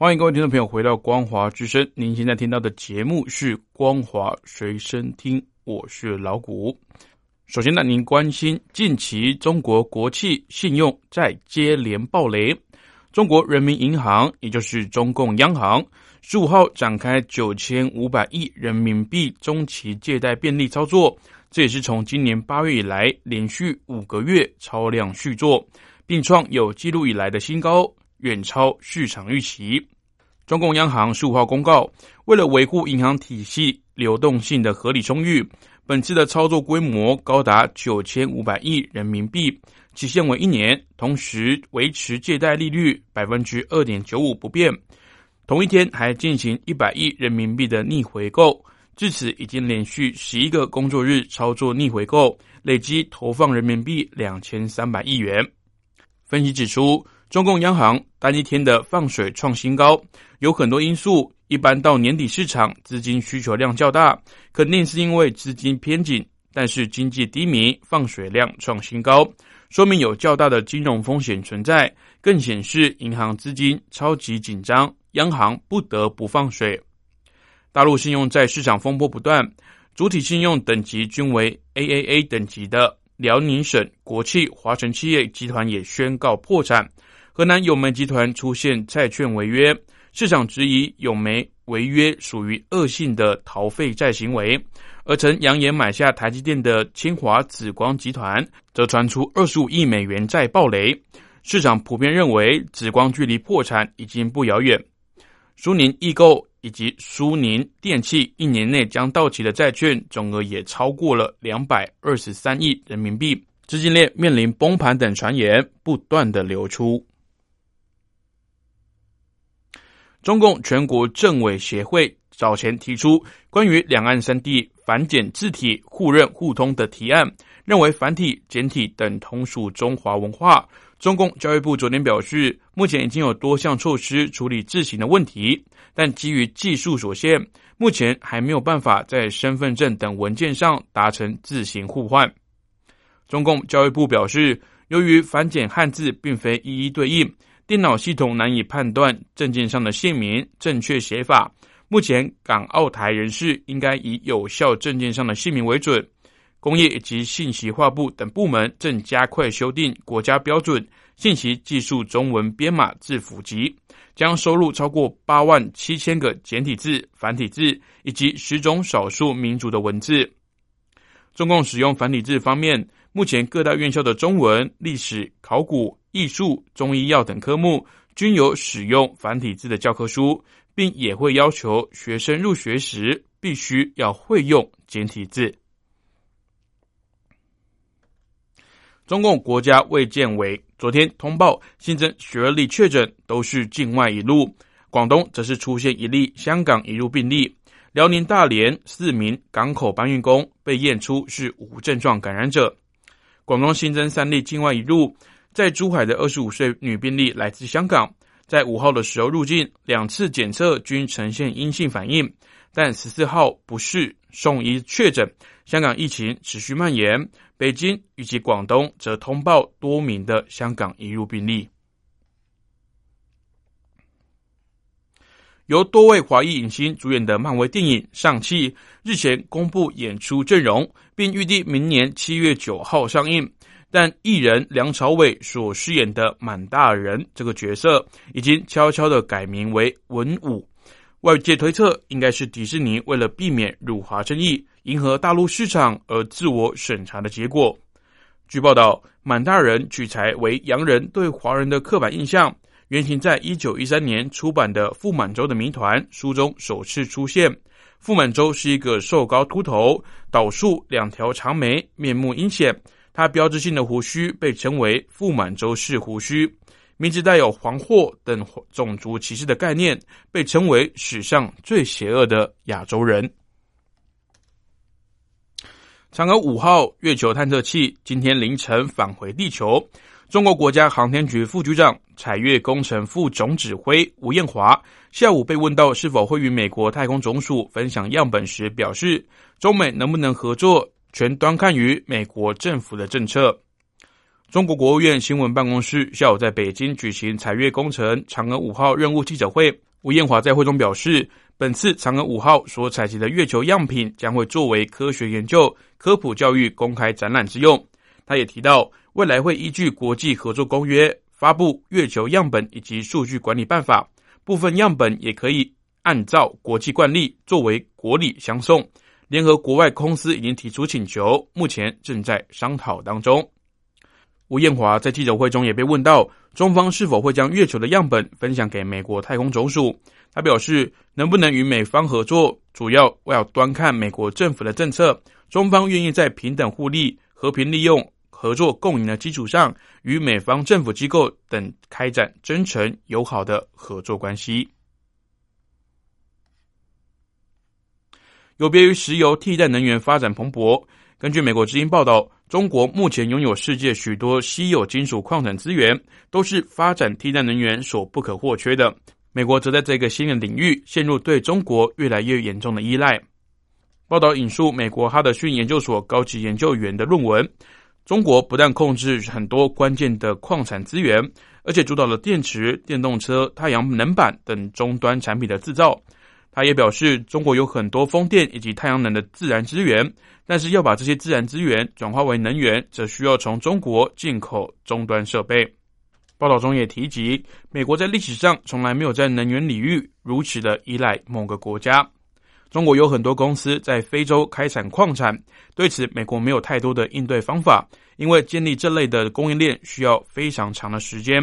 欢迎各位听众朋友回到光华之声。您现在听到的节目是光华随身听，我是老谷。首先呢，您关心近期中国国企信用再接连暴雷，中国人民银行也就是中共央行十五号展开九千五百亿人民币中期借贷便利操作，这也是从今年八月以来连续五个月超量续作，并创有记录以来的新高。远超市场预期。中共央行十五号公告，为了维护银行体系流动性的合理充裕，本次的操作规模高达九千五百亿人民币，期限为一年，同时维持借贷利率百分之二点九五不变。同一天还进行一百亿人民币的逆回购，至此已经连续十一个工作日操作逆回购，累计投放人民币两千三百亿元。分析指出。中共央行单一天的放水创新高，有很多因素。一般到年底市场资金需求量较大，肯定是因为资金偏紧。但是经济低迷，放水量创新高，说明有较大的金融风险存在，更显示银行资金超级紧张，央行不得不放水。大陆信用债市场风波不断，主体信用等级均为 AAA 等级的辽宁省国企华晨企业集团也宣告破产。河南永煤集团出现债券违约，市场质疑永煤违约属于恶性的逃废债行为。而曾扬言买下台积电的清华紫光集团，则传出二十五亿美元债暴雷。市场普遍认为，紫光距离破产已经不遥远。苏宁易购以及苏宁电器一年内将到期的债券总额也超过了两百二十三亿人民币，资金链面临崩盘等传言不断的流出。中共全国政委协会早前提出关于两岸三地繁简字体互认互通的提案，认为繁体、简体等同属中华文化。中共教育部昨天表示，目前已经有多项措施处理字形的问题，但基于技术所限，目前还没有办法在身份证等文件上达成字形互换。中共教育部表示，由于繁简汉字并非一一对应。电脑系统难以判断证件上的姓名正确写法。目前，港澳台人士应该以有效证件上的姓名为准。工业以及信息化部等部门正加快修订国家标准信息技术中文编码字符集，将收录超过八万七千个简体字、繁体字以及十种少数民族的文字。中共使用繁体字方面，目前各大院校的中文、历史、考古。艺术、中医药等科目均有使用繁体字的教科书，并也会要求学生入学时必须要会用简体字。中共国家卫健委昨天通报新增十二例确诊，都是境外一路。广东则是出现一例香港一路病例。辽宁大连四名港口搬运工被验出是无症状感染者。广东新增三例境外一路。在珠海的二十五岁女病例来自香港，在五号的时候入境，两次检测均呈现阴性反应，但十四号不适送医确诊。香港疫情持续蔓延，北京以及广东则通报多名的香港移入病例。由多位华裔影星主演的漫威电影《上汽》日前公布演出阵容，并预定明年七月九号上映。但艺人梁朝伟所饰演的满大人这个角色，已经悄悄的改名为文武。外界推测，应该是迪士尼为了避免辱华争议、迎合大陆市场而自我审查的结果。据报道，满大人取材为洋人对华人的刻板印象，原型在一九一三年出版的《傅满洲的谜团》书中首次出现。傅满洲是一个瘦高秃头、倒竖两条长眉、面目阴险。他标志性的胡须被称为“傅满洲式胡须”，名字带有黄祸等种族歧视的概念，被称为史上最邪恶的亚洲人。嫦娥五号月球探测器今天凌晨返回地球。中国国家航天局副局长、采月工程副总指挥吴艳华下午被问到是否会与美国太空总署分享样本时，表示中美能不能合作，全端看于美国政府的政策。中国国务院新闻办公室下午在北京举行采月工程嫦娥五号任务记者会，吴艳华在会中表示，本次嫦娥五号所采集的月球样品将会作为科学研究、科普教育公开展览之用。他也提到。未来会依据国际合作公约发布月球样本以及数据管理办法，部分样本也可以按照国际惯例作为国礼相送。联合国外公司已经提出请求，目前正在商讨当中。吴艳华在记者会中也被问到，中方是否会将月球的样本分享给美国太空总署？他表示，能不能与美方合作，主要要端看美国政府的政策。中方愿意在平等互利、和平利用。合作共赢的基础上，与美方政府机构等开展真诚友好的合作关系。有别于石油，替代能源发展蓬勃。根据美国之音报道，中国目前拥有世界许多稀有金属矿产资源，都是发展替代能源所不可或缺的。美国则在这个新的领域陷入对中国越来越严重的依赖。报道引述美国哈德逊研究所高级研究员的论文。中国不但控制很多关键的矿产资源，而且主导了电池、电动车、太阳能板等终端产品的制造。他也表示，中国有很多风电以及太阳能的自然资源，但是要把这些自然资源转化为能源，则需要从中国进口终端设备。报道中也提及，美国在历史上从来没有在能源领域如此的依赖某个国家。中国有很多公司在非洲开采矿产，对此美国没有太多的应对方法，因为建立这类的供应链需要非常长的时间。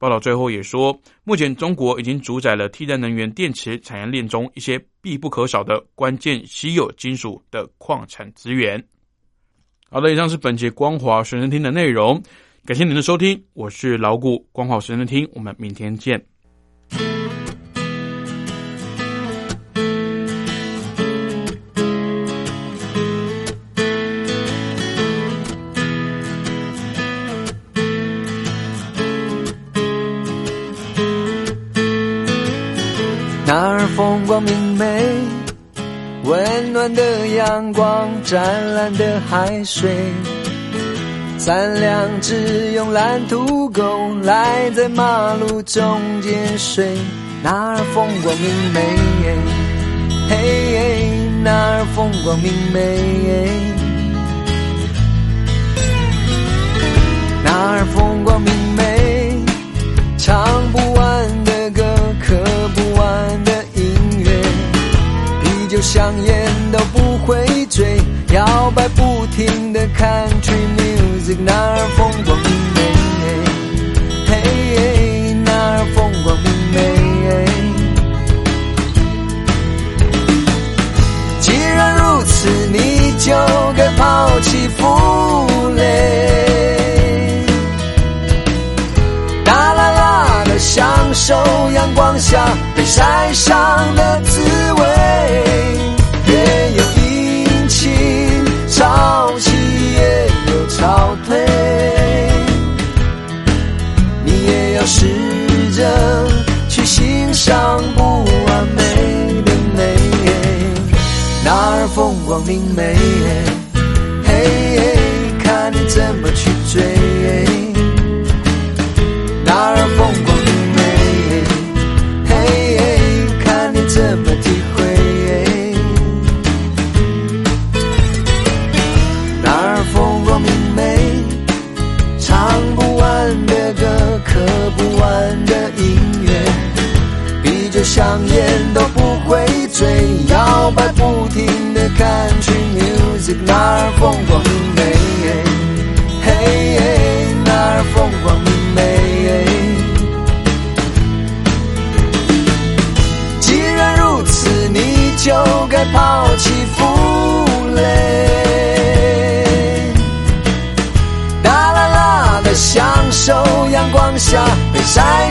报道最后也说，目前中国已经主宰了替代能源电池产业链中一些必不可少的关键稀有金属的矿产资源。好的，以上是本节光华随身听的内容，感谢您的收听，我是老谷光华随身听，我们明天见。阳光，湛蓝的海水，三两只用蓝土狗赖在马路中间睡。那儿风光明媚，嘿，那儿风光明媚，那儿风光明媚，唱不完的歌，刻不完的音乐，啤酒香烟，摇摆不停的 country music，那儿风光明媚，嘿，那儿风光明媚。既然如此，你就该抛弃负累，大啦啦的享受阳光下被晒伤的滋味。要试着去欣赏不完美的美，哪儿风光明媚，嘿，看你怎么去下被晒